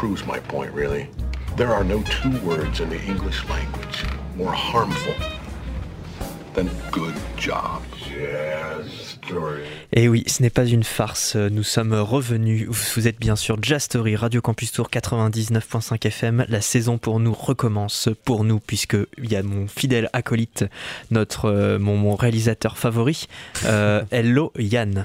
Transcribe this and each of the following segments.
proves my point, really. There are no two words in the English language more harmful than good job. Et oui, ce n'est pas une farce, nous sommes revenus. Vous êtes bien sûr Jazz Story, Radio Campus Tour 99.5 FM. La saison pour nous recommence, pour nous, puisque il y a mon fidèle acolyte, notre, euh, mon, mon réalisateur favori. Euh, hello Yann,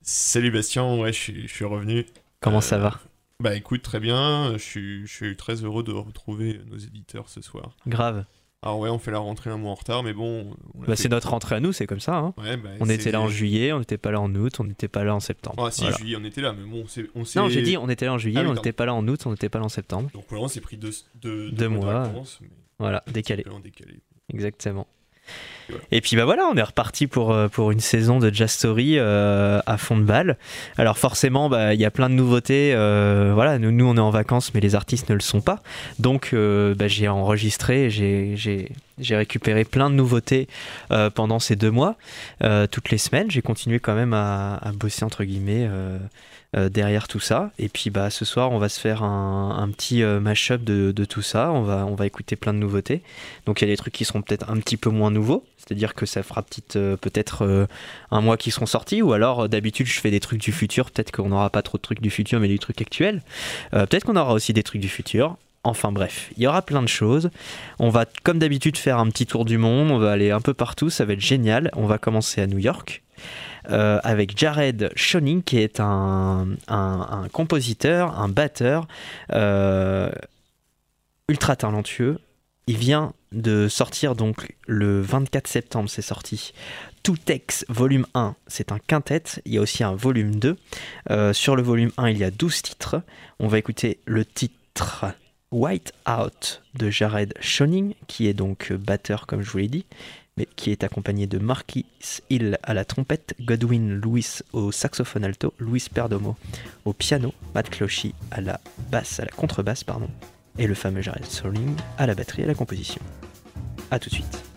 Salut Bastien, ouais, je suis, je suis revenu. comment Euh, ça va? Bah écoute, très bien, je suis, je suis très heureux de retrouver nos éditeurs ce soir. Grave. Alors ouais, on fait la rentrée un mois en retard, mais bon... Bah, c'est notre rentrée à nous, c'est comme ça. hein. Ouais, bah, On était là en juillet, on n'était pas là en août, on n'était pas là en septembre. Ah si, Voilà. juillet, on était là, mais bon, on s'est... Non, j'ai dit on était là en juillet, Ah on n'était pas là en août, on n'était pas là en septembre. Donc voilà, on s'est pris deux, deux, Deux de mois. vacances, mais Voilà, décalé. Exactement. Et puis bah voilà, on est reparti pour, euh, une saison de Jazz Story euh, à fond de balle. Alors forcément, bah, il y a plein de nouveautés. euh, voilà, nous, nous, on est en vacances, mais les artistes ne le sont pas. Donc bah, j'ai enregistré, j'ai- récupéré plein de nouveautés pendant ces deux mois, toutes les semaines. J'ai continué quand même à bosser entre guillemets. Euh, euh, derrière tout ça et puis bah ce soir on va se faire un, un petit euh, mash-up de, de tout ça on va on va écouter plein de nouveautés donc il y a des trucs qui seront peut-être un petit peu moins nouveaux, c'est-à-dire que ça fera petite, euh, peut-être euh, un mois qui seront sortis, ou alors euh, d'habitude je fais des trucs du futur, peut-être qu'on n'aura pas trop de trucs du futur mais des trucs actuels. Euh, peut-être qu'on aura aussi des trucs du futur. Enfin bref, il y aura plein de choses. On va comme d'habitude faire un petit tour du monde, on va aller un peu partout, ça va être génial. On va commencer à New York. Euh, avec Jared Schoening qui est un, compositeur, un batteur euh, ultra talentueux, il vient de sortir donc le 24 septembre, c'est sorti. Two Tex volume 1, c'est un quintet. Il y a aussi un volume 2. Euh, sur le volume 1, il y a 12 titres. On va écouter le titre White Out de Jared Schoening, qui est donc batteur, comme je vous l'ai dit, mais qui est accompagné de Marquis Hill à la trompette, Godwin Lewis au saxophone alto, Louis Perdomo au piano, Matt Clochy à la basse, à la contrebasse, pardon, et le fameux Jared Schoening à la batterie et à la composition. A tout de suite.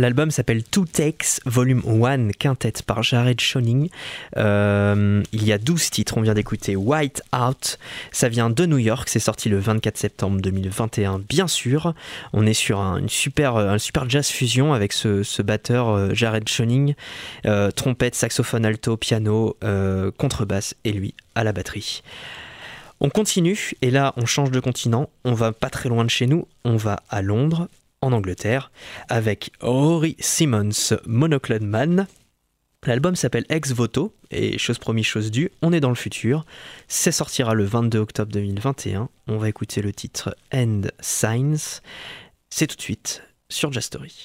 L'album s'appelle Two Takes Volume 1 Quintet par Jared Schoening. Euh, il y a 12 titres, on vient d'écouter White Out. Ça vient de New York, c'est sorti le 24 septembre 2021, bien sûr. On est sur un, une super, un super jazz fusion avec ce, batteur euh, Jared Schoening. Euh, trompette, saxophone alto, piano, contrebasse et lui à la batterie. On continue et là on change de continent, on va pas très loin de chez nous, on va à Londres, en Angleterre, avec Rory Simmons, Monoclone Man. L'album s'appelle Ex Voto, et chose promis, chose due, on est dans le futur. Ça sortira le 22 octobre 2021. On va écouter le titre End Signs. C'est tout de suite sur Jastory.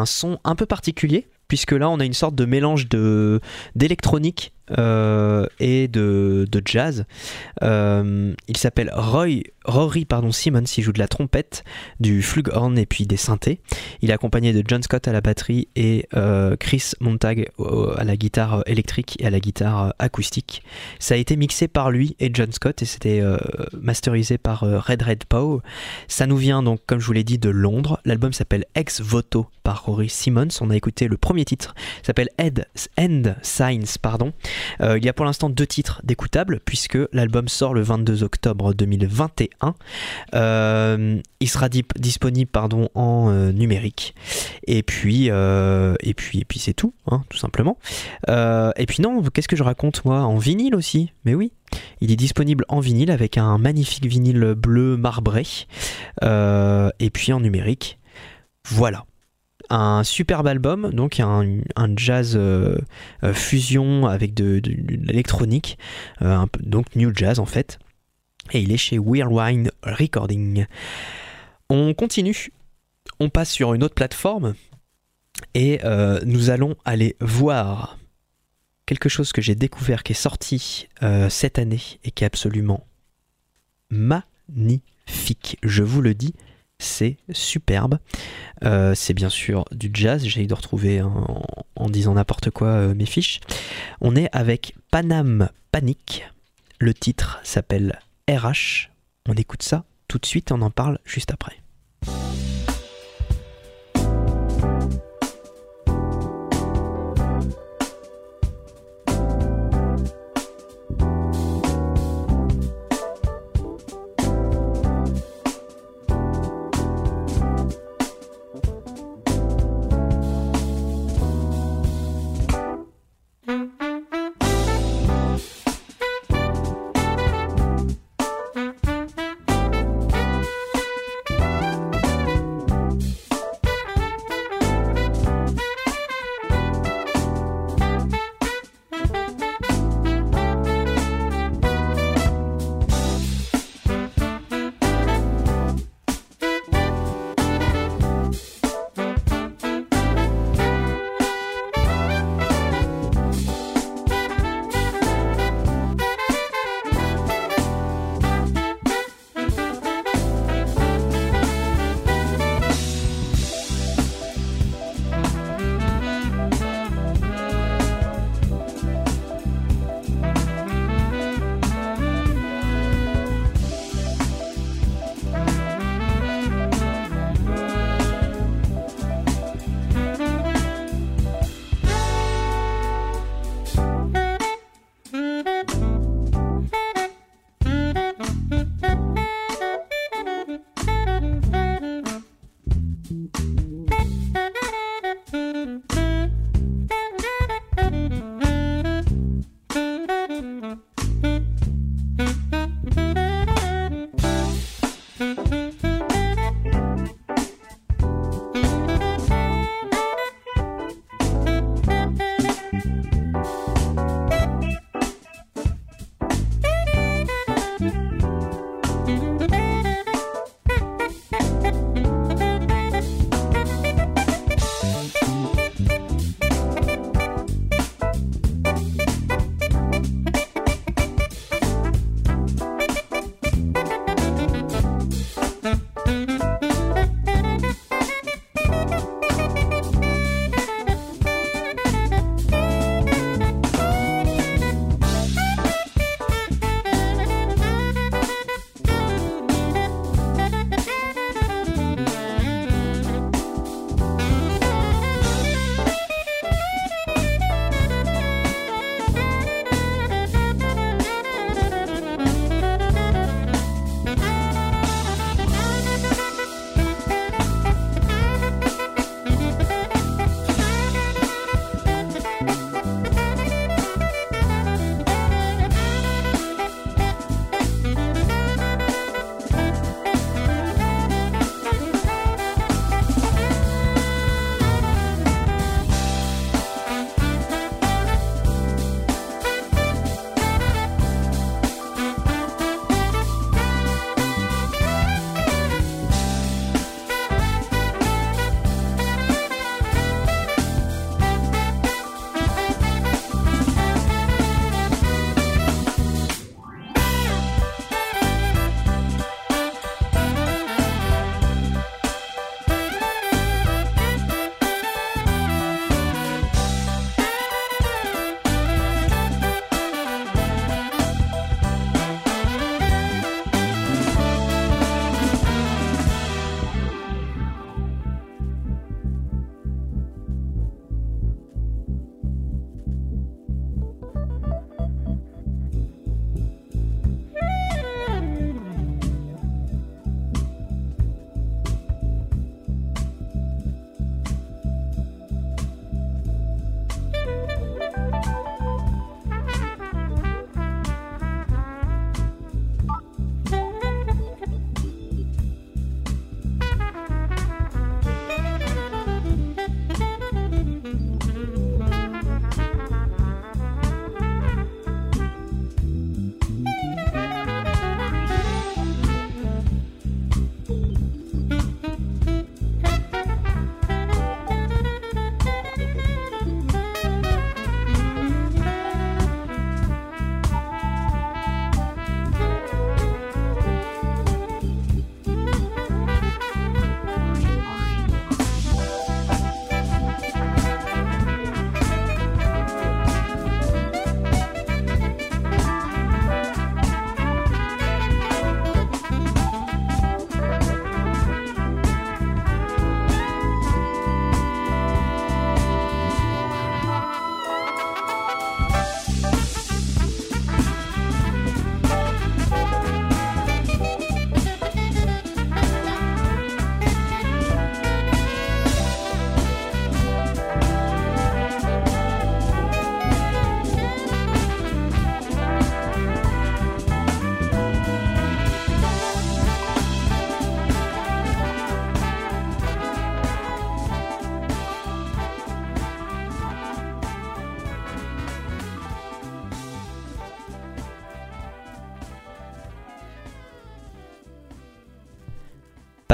Un son un peu particulier puisque là on a une sorte de mélange de d'électronique euh, et de, de jazz. Euh, il s'appelle Roy, Rory pardon, Simmons, il joue de la trompette, du flugelhorn et puis des synthés. Il est accompagné de John Scott à la batterie et euh, Chris Montag à la guitare électrique et à la guitare acoustique. Ça a été mixé par lui et John Scott et c'était masterisé par Red Red Pow. Ça nous vient donc, comme je vous l'ai dit, de Londres. L'album s'appelle Ex Voto par Rory Simmons. On a écouté le premier titre, s'appelle End Signs, pardon. Euh, il y a pour l'instant deux titres d'écoutables puisque l'album sort le 22 octobre 2021. Euh, il sera disponible en euh, numérique. Et puis, et puis, et puis c'est tout, hein, tout simplement. et puis non, qu'est-ce que je raconte moi? En vinyle aussi, mais oui. Il est disponible en vinyle avec un magnifique vinyle bleu marbré. et puis en numérique. Voilà un superbe album, donc un, jazz euh, euh, fusion avec de, l'électronique, euh, donc new jazz en fait. Et il est chez Wine Recording. On continue, on passe sur une autre plateforme et nous allons aller voir quelque chose que j'ai découvert qui est sorti cette année et qui est absolument magnifique. Je vous le dis, c'est superbe. Euh, c'est bien sûr du jazz, j'ai de retrouver en, disant n'importe quoi euh, mes fiches. On est avec Panam Panic. Le titre s'appelle RH. On écoute ça tout de suite, on en parle juste après.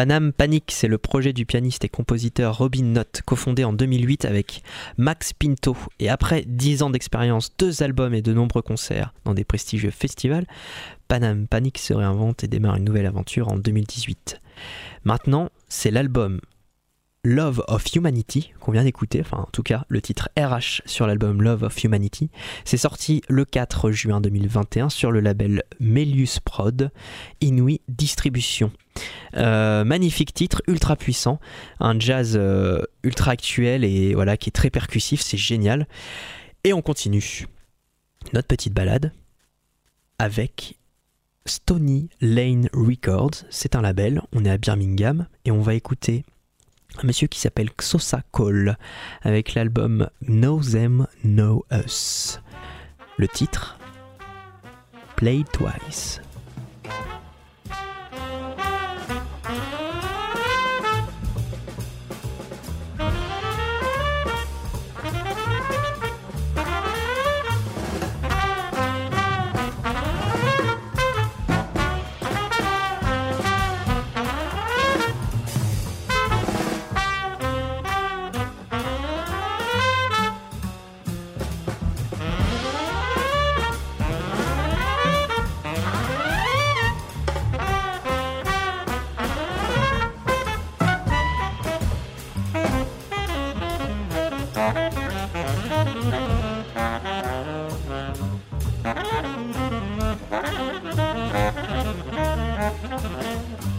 Panam Panic, c'est le projet du pianiste et compositeur Robin Knott, cofondé en 2008 avec Max Pinto. Et après 10 ans d'expérience, deux albums et de nombreux concerts dans des prestigieux festivals, Panam Panic se réinvente et démarre une nouvelle aventure en 2018. Maintenant, c'est l'album Love of Humanity qu'on vient d'écouter, enfin en tout cas le titre RH sur l'album Love of Humanity. C'est sorti le 4 juin 2021 sur le label Melius Prod, Inouï Distribution. Euh, magnifique titre, ultra puissant, un jazz euh, ultra actuel et voilà qui est très percussif, c'est génial. Et on continue notre petite balade avec Stony Lane Records. C'est un label, on est à Birmingham et on va écouter un monsieur qui s'appelle Xosa Cole avec l'album Know Them, Know Us. Le titre Play Twice. Thank you.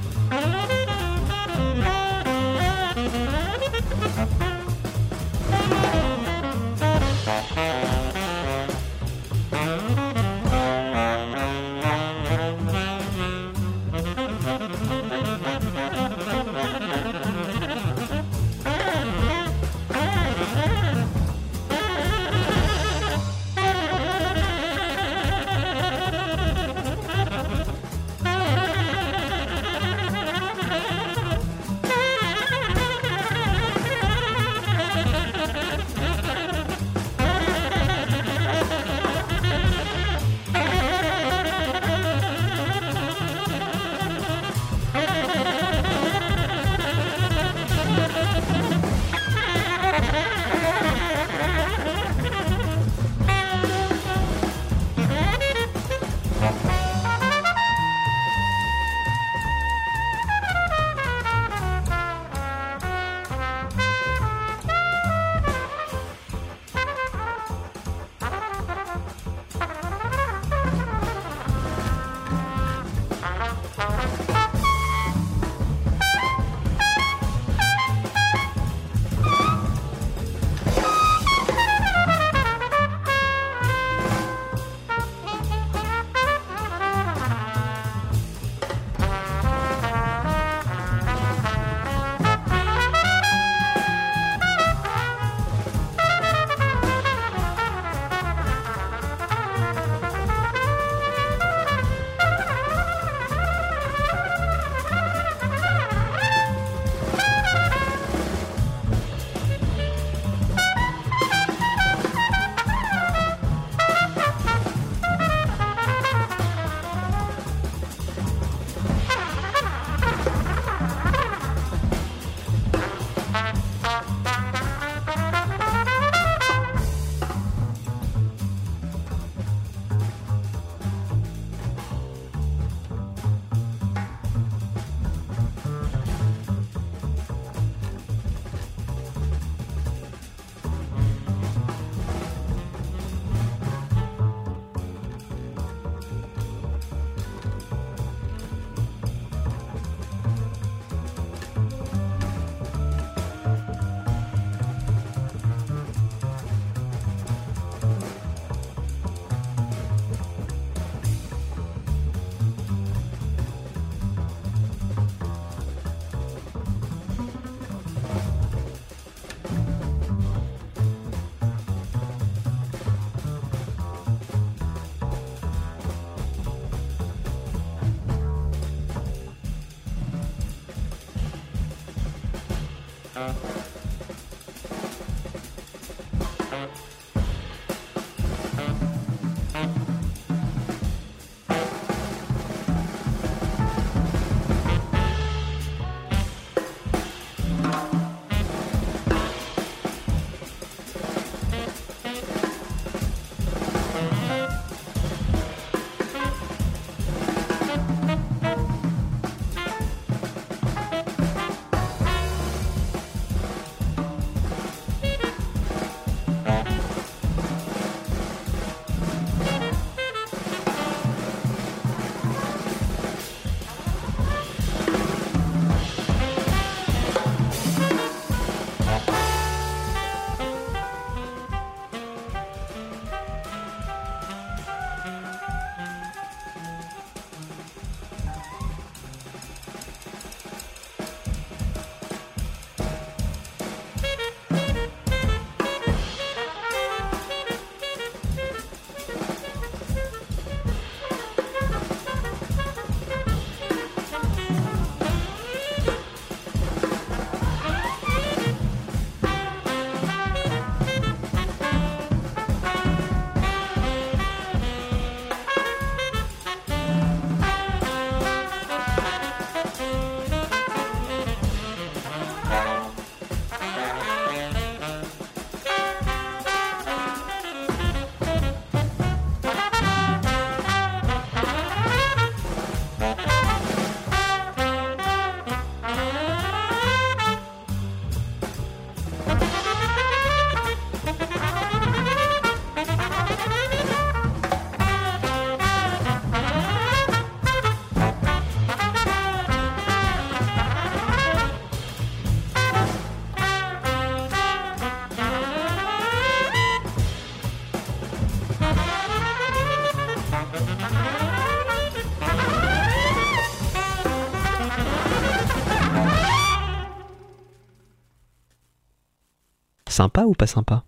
Sympa ou pas sympa?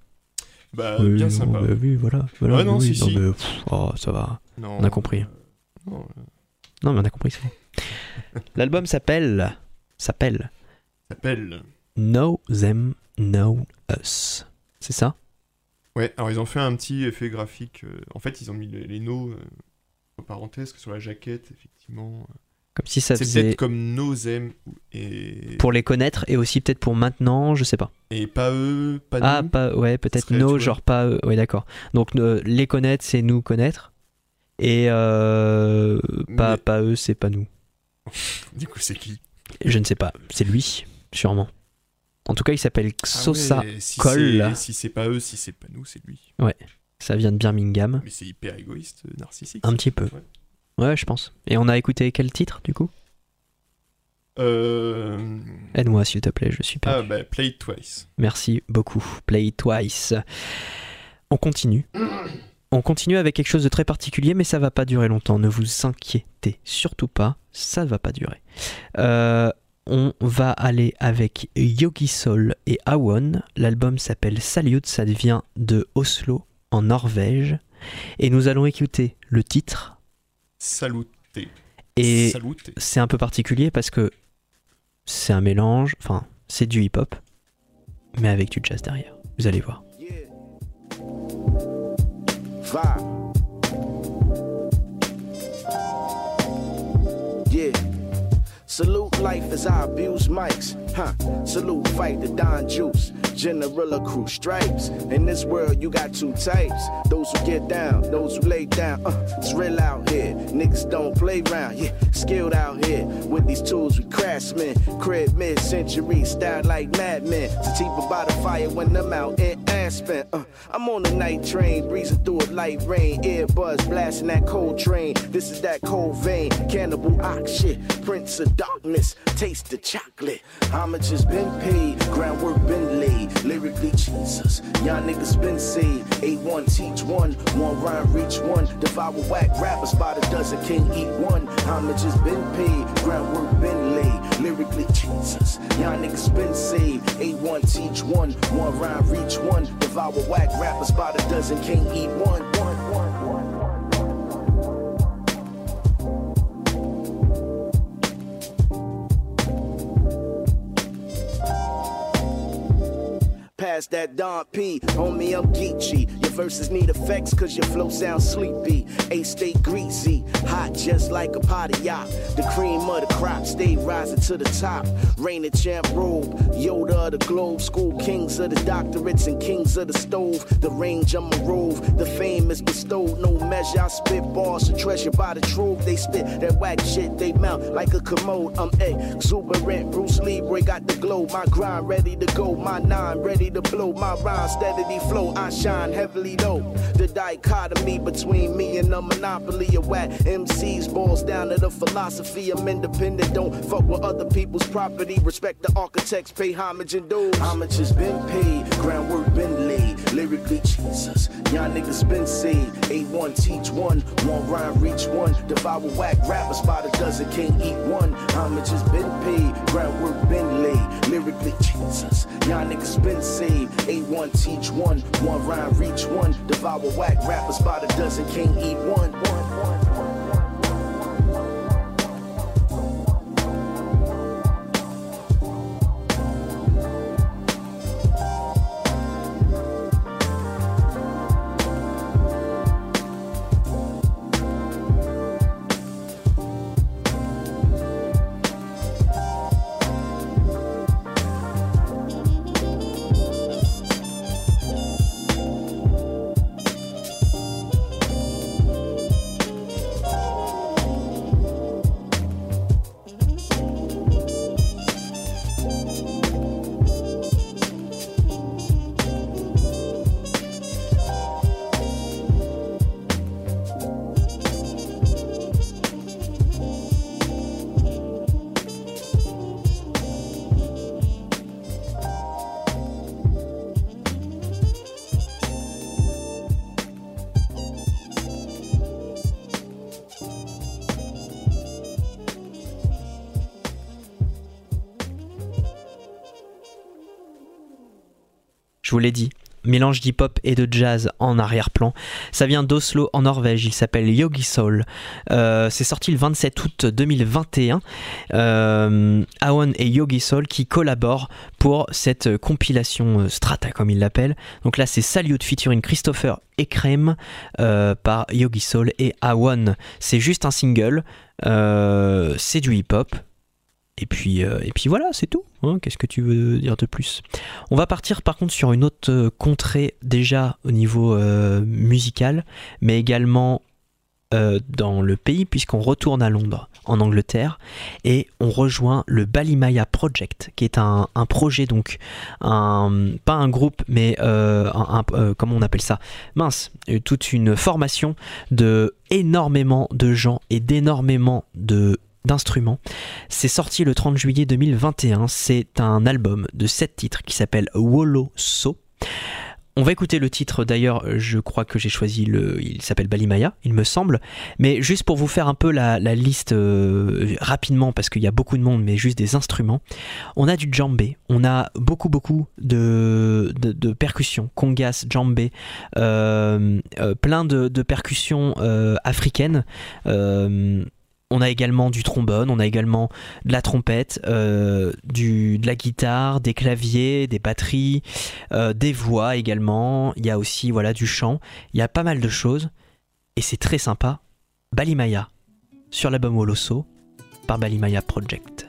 Bah, Oui, bien non, sympa. bah oui, voilà. voilà Ouais, non, oui, si, si. mais, pff, oh, ça va. Non, on a compris. euh, non, euh, Non, mais on a compris, c'est bon. L'album s'appelle. s'appelle s'appelle. Know Them, Know Us. C'est ça? Ouais, alors ils ont fait un petit effet graphique. euh, en fait, ils ont mis les, les euh, en parenthèse sur la jaquette, effectivement. Comme si ça C'est peut-être comme nos aime et, Pour les connaître et aussi peut-être pour maintenant, je sais pas. et pas eux, pas Ah, nous. pas, ouais, peut-être serait, tu no, vois. genre pas. euh, ouais, d'accord. Donc euh, les connaître, c'est nous connaître. Et euh, pas, Mais- pas eux, c'est pas nous. Du coup, c'est qui? Je ne sais pas. C'est lui, sûrement. En tout cas, il s'appelle Ah Xhosa ouais, si Cole. c'est- Si c'est pas eux, si c'est pas nous, c'est lui. Ça vient de Birmingham. Mais c'est hyper égoïste, euh, narcissique. Un petit peu. Ouais. Ouais, je pense. Et on a écouté quel titre, du coup? Euh... Aide-moi, s'il te plaît, je suis Ah, perdu. bah, Play It Twice. Merci beaucoup. Play it twice. On continue. On continue avec quelque chose de très particulier, mais ça va pas durer longtemps. Ne vous inquiétez surtout pas, ça va pas durer. Euh, on va aller avec Yogi Soul et Awon. L'album s'appelle Salute, ça vient de Oslo, en Norvège. Et nous allons écouter le titre. Saluté. Et c'est un peu particulier parce que c'est un mélange, enfin, c'est du hip-hop, mais avec du jazz derrière. Vous allez voir. Yeah. Life as I abuse mics. Huh. Salute fight the Don Juice. General crew stripes. In this world, you got two types. Those who get down, those who lay down. Uh, it's real out here. Niggas don't play around. Yeah, skilled out here. With these tools, we craftsmen. Crib mid century, style like madmen. Sativa by the fire when I'm out in Aspen. Uh, I'm on the night train, breezing through a light rain. Earbuds blasting that cold train. This is that cold vein. Cannibal ox shit. Prince of darkness. Taste the chocolate. Homage has been paid. Groundwork been laid. Lyrically, Jesus. Y'all niggas been saved. A1 teach one. One rhyme reach one. Devour whack rappers by the dozen. Can't eat one. Homage has been paid. Groundwork been laid. Lyrically, Jesus. Y'all niggas been saved. A1 teach one. One rhyme reach one. Devour whack rappers by the dozen. Can't eat one, Pass that Don P, homie, I'm Geechee. Verses need effects cause your flow sounds sleepy. A stay greasy, hot just like a potty yacht. The cream of the crop stay rising to the top. Reign the champ robe, Yoda of the globe. School kings of the doctorates and kings of the stove. The range I'm a rove, the fame is bestowed. No measure, I spit bars, a treasure by the trove. They spit that whack shit, they mount like a commode. I'm exuberant, Bruce Lee, boy, got the glow. My grind ready to go, my nine ready to blow. My rhyme steadily flow, I shine heavily The dichotomy between me and the monopoly of whack MCs boils down to the philosophy. I'm independent, don't fuck with other people's property. Respect the architects, pay homage and dues. Homage has been paid, groundwork been laid. Lyrically, Jesus, y'all niggas been saved. A1 teach one, one rhyme reach one. Devour whack rappers by the dozen, can't eat one. Homage has been paid, groundwork been laid. Lyrically, Jesus, y'all niggas been saved. A1 teach one, one rhyme reach one. Devour whack rappers by the dozen, can't eat one. one, one, one. Vous dit, mélange d'hip-hop et de jazz en arrière-plan. Ça vient d'Oslo en Norvège, il s'appelle Yogi Soul. Euh, c'est sorti le 27 août 2021. Euh, Awan et Yogi Soul qui collaborent pour cette compilation euh, Strata comme ils l'appellent. Donc là c'est Salute featuring Christopher et Crème par Yogi Soul et Awan. C'est juste un single, c'est du hip-hop, et puis, euh, et puis voilà, c'est tout. Hein. Qu'est-ce que tu veux dire de plus? On va partir par contre sur une autre euh, contrée déjà au niveau euh, musical, mais également dans le pays, puisqu'on retourne à Londres, en Angleterre, et on rejoint le Balimaya Project, qui est un, projet, donc, un, pas un groupe, mais un, comment on appelle ça? Mince, toute une formation de énormément de gens et d'énormément de d'instruments. C'est sorti le 30 juillet 2021. C'est un album de 7 titres qui s'appelle Wolo So. On va écouter le titre d'ailleurs, je crois que j'ai choisi le. Il s'appelle Balimaya, il me semble. Mais juste pour vous faire un peu la, liste euh, rapidement, parce qu'il y a beaucoup de monde, mais juste des instruments. On a du djembé, on a beaucoup, beaucoup de, percussions, congas, djembé, euh, euh, plein de, de percussions africaines. On a également du trombone, on a également de la trompette, euh, de la guitare, des claviers, des batteries, euh, des voix également. Il y a aussi voilà du chant. Il y a pas mal de choses et c'est très sympa. Balimaya sur l'album Woloso par Balimaya Project.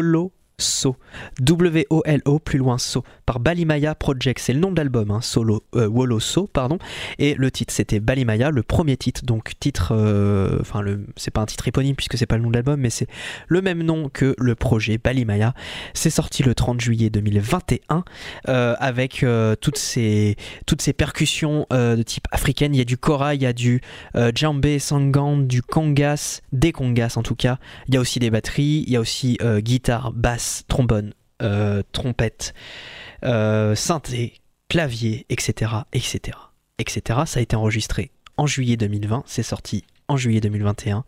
Wolo So. W-O-L-O, plus loin So. Par Balimaya Project. C'est le nom de l'album, hein, Solo, euh, pardon. Et le titre, c'était Balimaya, le premier titre. Donc, titre. euh, Enfin, le c'est pas un titre éponyme puisque c'est pas le nom de l'album, mais c'est le même nom que le projet Balimaya. C'est sorti le 30 juillet 2021 euh, avec euh, toutes, ces, toutes ces percussions euh, de type africaine. Il y a du kora, il y a du euh, djembé, sangan, du congas, des congas en tout cas. Il y a aussi des batteries, il y a aussi euh, guitare, basse, trombone, euh, trompette, euh, synthé, clavier, etc., etc., etc. Ça a été enregistré en juillet 2020, c'est sorti en juillet 2021.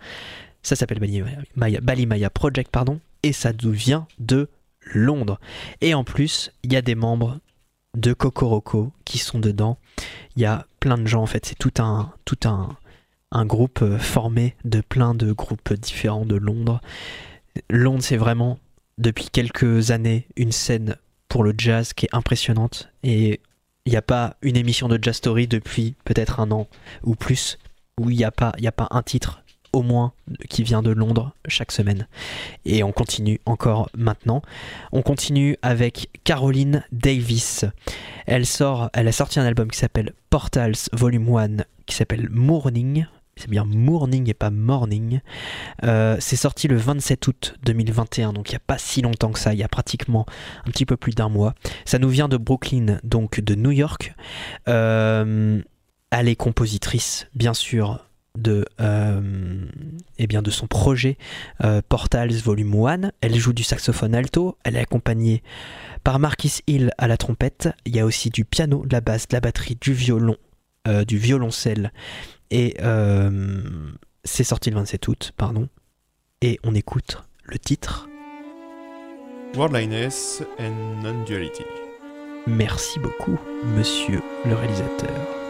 Ça s'appelle Balimaya, Balimaya Project, pardon, et ça nous vient de Londres. Et en plus, il y a des membres de Kokoroko qui sont dedans. Il y a plein de gens en fait, c'est tout un tout un un groupe euh, formé de plein de groupes différents de Londres. Londres, c'est vraiment depuis quelques années une scène pour le jazz qui est impressionnante et il n'y a pas une émission de Jazz Story depuis peut-être un an ou plus où il n'y a pas a pas un titre au moins qui vient de Londres chaque semaine. Et on continue encore maintenant. On continue avec Caroline Davis. Elle sort, elle a sorti un album qui s'appelle Portals Volume 1, qui s'appelle Morning. C'est bien Morning et pas Morning. Euh, c'est sorti le 27 août 2021, donc il n'y a pas si longtemps que ça, il y a pratiquement un petit peu plus d'un mois. Ça nous vient de Brooklyn, donc de New York. Euh, elle est compositrice, bien sûr, de, euh, eh bien de son projet Portals Volume 1. Elle joue du saxophone alto, elle est accompagnée par Marquis Hill à la trompette. Il y a aussi du piano, de la basse, de la batterie, du violon, du violoncelle. Et euh, c'est sorti le 27 août, pardon. Et on écoute le titre. Worldliness and Non-Duality. Merci beaucoup, monsieur le réalisateur.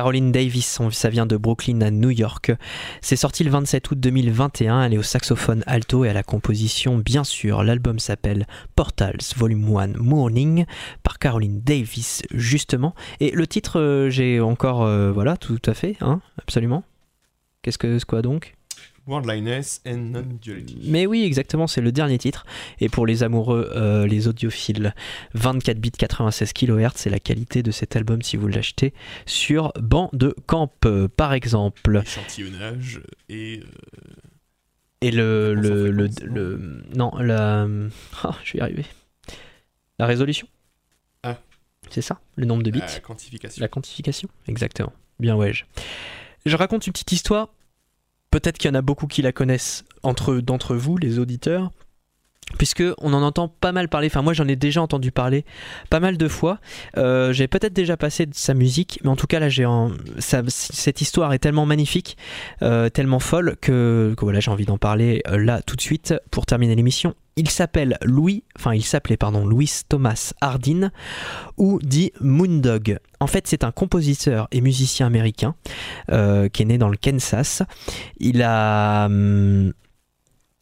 Caroline Davis, ça vient de Brooklyn à New York. C'est sorti le 27 août 2021. Elle est au saxophone alto et à la composition, bien sûr. L'album s'appelle Portals Volume 1 Morning par Caroline Davis, justement. Et le titre, euh, j'ai encore. euh, voilà, tout à fait, hein, absolument. Qu'est-ce que c'est quoi donc? Worldliness and Non-Duality. Mais oui, exactement, c'est le dernier titre. Et pour les amoureux, euh, les audiophiles, 24 bits 96 kHz, c'est la qualité de cet album si vous l'achetez sur banc de camp, euh, par exemple. Échantillonnage et. euh, Et le. Le, le, le- non, la. Ah, je vais y arriver. La résolution Ah. C'est ça, le nombre de bits. la quantification. La quantification, exactement. Bien ouais. Je, je raconte une petite histoire. Peut-être qu'il y en a beaucoup qui la connaissent entre d'entre vous, les auditeurs, puisque on en entend pas mal parler. Enfin, moi, j'en ai déjà entendu parler pas mal de fois. Euh, j'ai peut-être déjà passé de sa musique, mais en tout cas là, j'ai en- cette histoire est tellement magnifique, euh, tellement folle que, voilà, j'ai envie d'en parler euh, là tout de suite pour terminer l'émission. Il s'appelle Louis, enfin il s'appelait pardon Louis Thomas Hardin ou dit Moondog. En fait, c'est un compositeur et musicien américain qui est né dans le Kansas. Il a hum,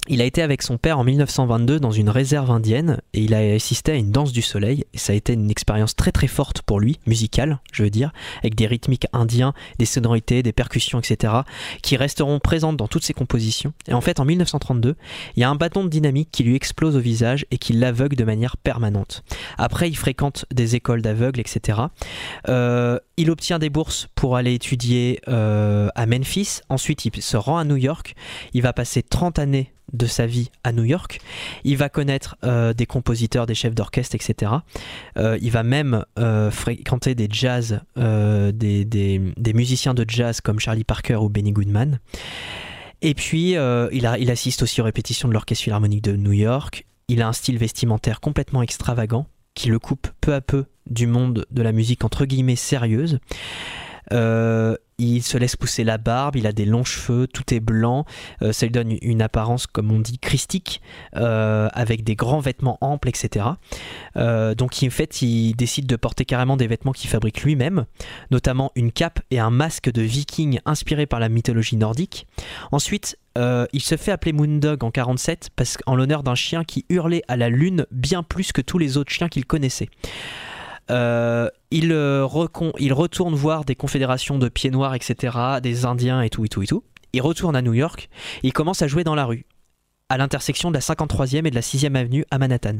il a été avec son père en 1922 dans une réserve indienne et il a assisté à une danse du soleil. Et ça a été une expérience très très forte pour lui, musicale, je veux dire, avec des rythmiques indiens, des sonorités, des percussions, etc., qui resteront présentes dans toutes ses compositions. Et en fait, en 1932, il y a un bâton de dynamique qui lui explose au visage et qui l'aveugle de manière permanente. Après, il fréquente des écoles d'aveugles, etc. Euh, il obtient des bourses pour aller étudier euh, à Memphis. Ensuite, il se rend à New York. Il va passer 30 années de sa vie à New York. Il va connaître euh, des compositeurs, des chefs d'orchestre, etc. Euh, il va même fréquenter des jazz, des, musiciens de jazz comme Charlie Parker ou Benny Goodman. Et puis, il assiste aussi aux répétitions de l'Orchestre Philharmonique de New York. Il a un style vestimentaire complètement extravagant qui le coupe peu à peu du monde de la musique entre guillemets sérieuse. Euh, il se laisse pousser la barbe, il a des longs cheveux, tout est blanc, euh, ça lui donne une apparence, comme on dit, christique, euh, avec des grands vêtements amples, etc. Donc en fait, il décide de porter carrément des vêtements qu'il fabrique lui-même, notamment une cape et un masque de viking inspiré par la mythologie nordique. Ensuite, il se fait appeler Moondog en 47 parce qu'en l'honneur d'un chien qui hurlait à la lune bien plus que tous les autres chiens qu'il connaissait. Euh, il, euh, il retourne voir des confédérations de pieds noirs, etc., des Indiens et tout, et tout, et tout. Il retourne à New York il commence à jouer dans la rue, à l'intersection de la 53e et de la 6e avenue à Manhattan.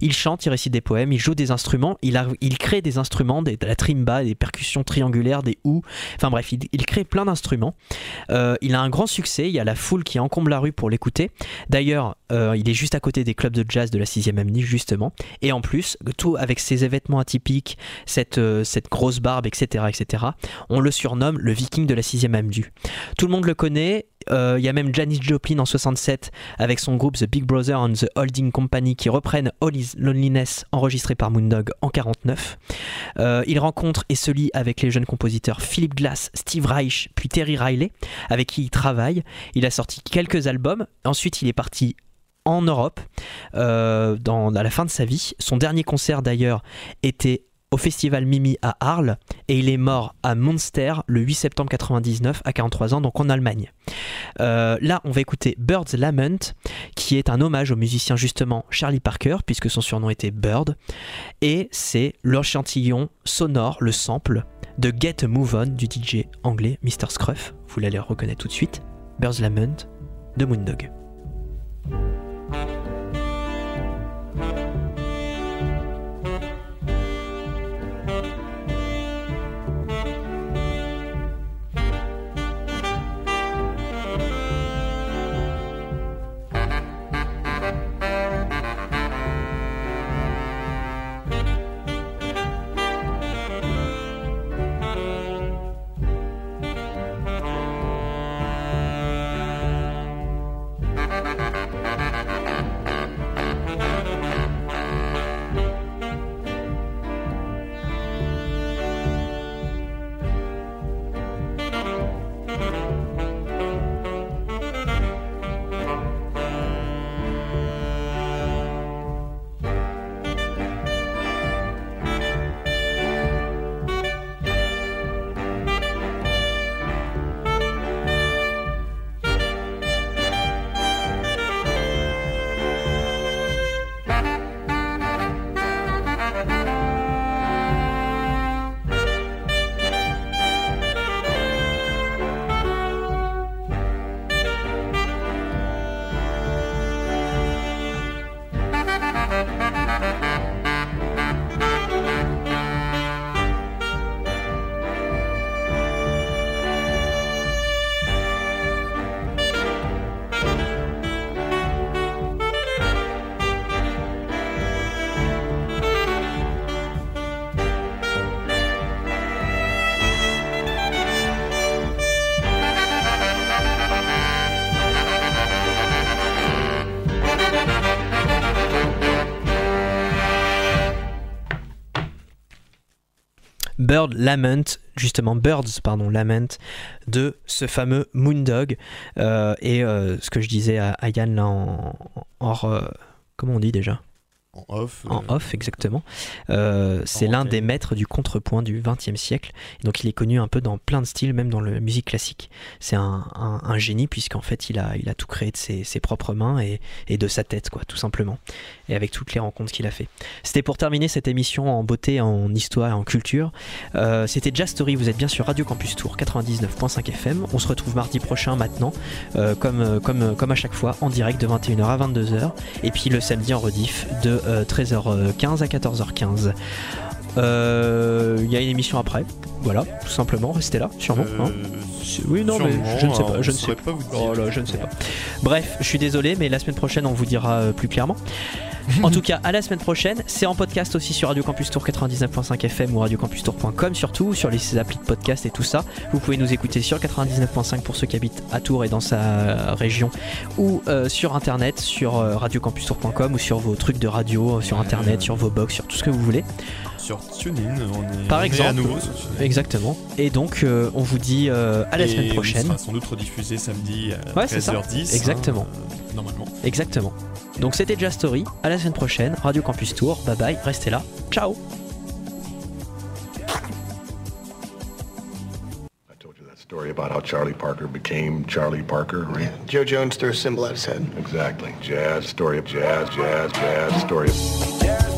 Il chante, il récite des poèmes, il joue des instruments, il, crée des instruments, de la trimba, des percussions triangulaires, des ou, enfin bref, il, crée plein d'instruments. Euh, il a un grand succès, il y a la foule qui encombre la rue pour l'écouter. D'ailleurs, euh, il est juste à côté des clubs de jazz de la 6e avenue, justement. Et en plus, tout avec ses vêtements atypiques, cette, euh, cette grosse barbe, etc., etc., on le surnomme le viking de la 6e avenue. Tout le monde le connaît. Euh, Il y a même Janis Joplin en 67 avec son groupe The Big Brother and the Holding Company qui reprennent All Is Loneliness enregistré par Moondog en 49. Euh, il rencontre et se lie avec les jeunes compositeurs Philip Glass, Steve Reich puis Terry Riley avec qui il travaille. Il a sorti quelques albums. Ensuite, il est parti en Europe euh, à la fin de sa vie. Son dernier concert d'ailleurs était au festival Mimi à Arles et il est mort à Munster le 8 septembre 99 à 43 ans donc en Allemagne. Euh, là on va écouter Bird's Lament qui est un hommage au musicien justement Charlie Parker puisque son surnom était Bird et c'est l'échantillon sonore, le sample de Get a Move On du DJ anglais Mr. Scruff. Vous l'allez reconnaître tout de suite. Bird's Lament de Moondog. Bird Lament, justement Birds, pardon, Lament, de ce fameux Moondog. Euh, et euh, ce que je disais à, Yann là en, euh, comment on dit déjà? En off. en euh, off, exactement. Euh, c'est l'un des maîtres du contrepoint du XXe siècle. Donc il est connu un peu dans plein de styles, même dans la musique classique. C'est un, un- un génie puisqu'en fait il a, il a tout créé de ses, ses propres mains et, et de sa tête, quoi, tout simplement. Et avec toutes les rencontres qu'il a fait. C'était pour terminer cette émission en beauté, en histoire et en culture. Euh, C'était Jazz Story, vous êtes bien sur Radio Campus Tour 99.5 FM. On se retrouve mardi prochain maintenant, euh, comme, comme, comme à chaque fois, en direct de 21h à 22h. Et puis le samedi en rediff de 13h15 à 14h15. Euh, Il y a une émission après, voilà, tout simplement, restez là, sûrement. euh, hein. Oui, non, mais je ne sais pas, je ne sais saurais pas vous dire. Oh là, je ne sais pas. Bref, je suis désolé, mais la semaine prochaine, on vous dira euh, plus clairement. En tout cas, à la semaine prochaine. C'est en podcast aussi sur Radio Campus Tour 99.5 FM ou radiocampustour.com, surtout sur les applis de podcast et tout ça. Vous pouvez nous écouter sur 99.5 pour ceux qui habitent à Tours et dans sa région, ou euh, sur internet, sur euh, radiocampustour.com ou sur vos trucs de radio, euh, sur internet, sur vos box, sur tout ce que vous voulez. Sur TuneIn, on est, Par on exemple, à nouveau sur TuneIn. Exactement. Et donc, euh, on vous dit euh, à la Et semaine on prochaine. sera sans doute rediffusé samedi à Ouais, ça. 13h10. Exactement. hein, euh, normalement. Exactement. Donc c'était Jazz Story. À la semaine prochaine. Radio Campus Tour. Bye bye. Restez là. Ciao. I told you that story about how Charlie Parker became Charlie Parker, right? Yeah, Joe Jones threw a symbol at his head. Exactly. Jazz, story of jazz, jazz, jazz, story of... Jazz,